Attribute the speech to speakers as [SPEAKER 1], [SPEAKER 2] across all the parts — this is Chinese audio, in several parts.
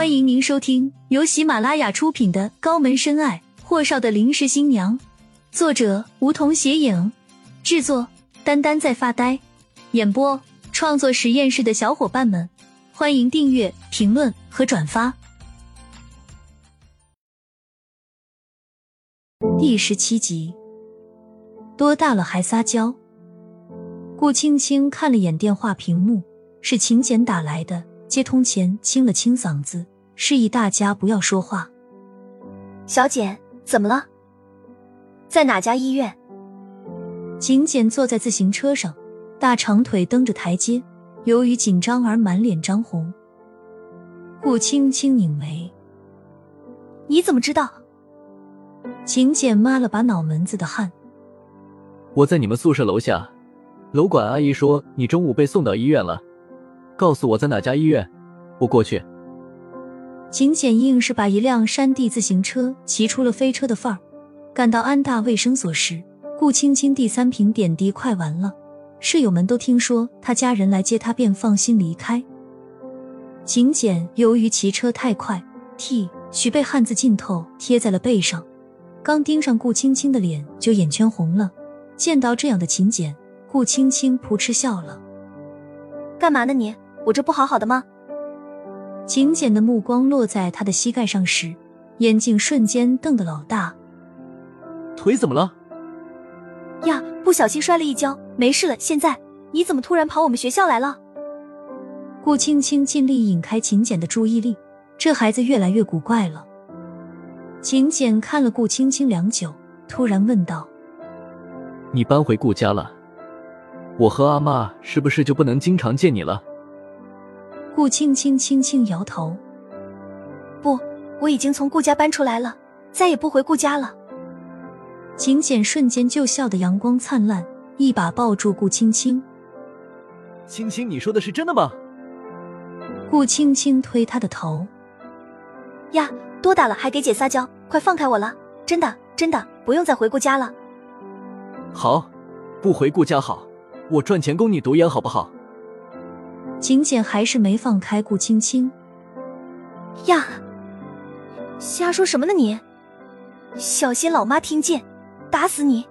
[SPEAKER 1] 欢迎您收听由喜马拉雅出品的《高门深爱：霍少的临时新娘》，作者梧桐斜影，制作丹丹在发呆，演播创作实验室的小伙伴们，欢迎订阅、评论和转发。第十七集，多大了还撒娇？顾青青看了眼电话屏幕，是秦简打来的。接通前，清了清嗓子，示意大家不要说话。
[SPEAKER 2] 小简，怎么了？在哪家医院？
[SPEAKER 1] 秦简坐在自行车上，大长腿蹬着台阶，由于紧张而满脸涨红。顾青青拧眉：“
[SPEAKER 2] 你怎么知道？”
[SPEAKER 1] 秦简抹了把脑门子的汗：“
[SPEAKER 3] 我在你们宿舍楼下，楼管阿姨说你中午被送到医院了。”告诉我在哪家医院，我过去。
[SPEAKER 1] 秦简硬是把一辆山地自行车骑出了飞车的范儿。赶到安大卫生所时，顾青青第三瓶点滴快完了，室友们都听说他家人来接他，便放心离开。秦简由于骑车太快，T 许被汗渍浸透，贴在了背上。刚盯上顾青青的脸，就眼圈红了。见到这样的秦简，顾青青扑哧笑了：“
[SPEAKER 2] 干嘛呢你？”我这不好好的吗？
[SPEAKER 1] 秦简的目光落在他的膝盖上时，眼睛瞬间瞪得老大。
[SPEAKER 3] 腿怎么了？
[SPEAKER 2] 呀，不小心摔了一跤，没事了。现在你怎么突然跑我们学校来了？
[SPEAKER 1] 顾青青尽力引开秦简的注意力，这孩子越来越古怪了。秦简看了顾青青良久，突然问道：“
[SPEAKER 3] 你搬回顾家了？我和阿妈是不是就不能经常见你了？”
[SPEAKER 1] 顾青青轻轻摇头：“
[SPEAKER 2] 不，我已经从顾家搬出来了，再也不回顾家了。”
[SPEAKER 1] 秦简瞬间就笑得阳光灿烂，一把抱住顾青青：“
[SPEAKER 3] 青青，你说的是真的吗？”
[SPEAKER 1] 顾青青推他的头：“
[SPEAKER 2] 呀，多大了还给姐撒娇？快放开我了！真的，真的，不用再回顾家了。”“
[SPEAKER 3] 好，不回顾家好，我赚钱供你读研，好不好？”
[SPEAKER 1] 秦简还是没放开顾青青。
[SPEAKER 2] 呀，瞎说什么呢你？小心老妈听见，打死你！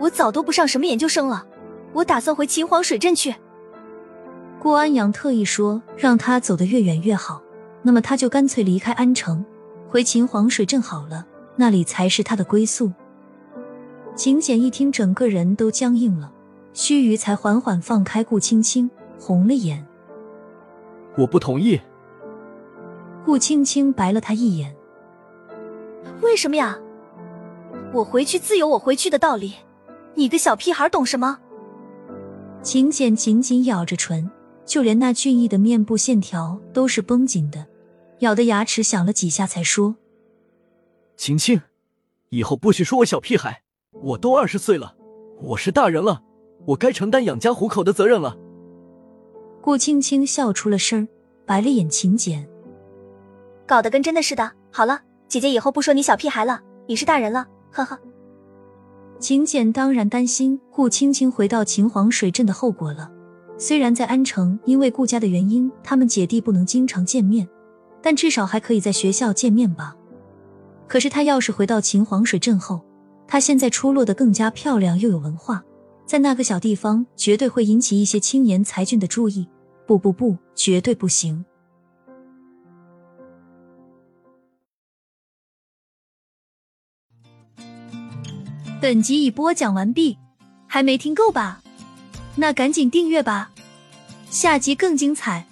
[SPEAKER 2] 我早都不上什么研究生了，我打算回秦皇水镇去。
[SPEAKER 1] 顾安阳特意说让他走得越远越好，那么他就干脆离开安城，回秦皇水镇好了，那里才是他的归宿。秦简一听，整个人都僵硬了，须臾才缓缓放开顾青青。红了眼，
[SPEAKER 3] 我不同意。
[SPEAKER 1] 顾青青白了他一眼。
[SPEAKER 2] 为什么呀？我回去自有我回去的道理，你个小屁孩懂什么？
[SPEAKER 1] 秦简紧紧咬着唇，就连那俊逸的面部线条都是绷紧的，咬的牙齿响了几下，才说：“
[SPEAKER 3] 青青，以后不许说我小屁孩，我都二十岁了，我是大人了，我该承担养家糊口的责任了。”
[SPEAKER 1] 顾青青笑出了声，白了眼秦简，
[SPEAKER 2] 搞得跟真的似的。好了，姐姐以后不说你小屁孩了，你是大人了，呵呵。
[SPEAKER 1] 秦简当然担心顾青青回到秦皇水镇的后果了。虽然在安城，因为顾家的原因，他们姐弟不能经常见面，但至少还可以在学校见面吧。可是他要是回到秦皇水镇后，他现在出落的更加漂亮又有文化。在那个小地方，绝对会引起一些青年才俊的注意。不不不，绝对不行！本集已播讲完毕，还没听够吧？那赶紧订阅吧，下集更精彩。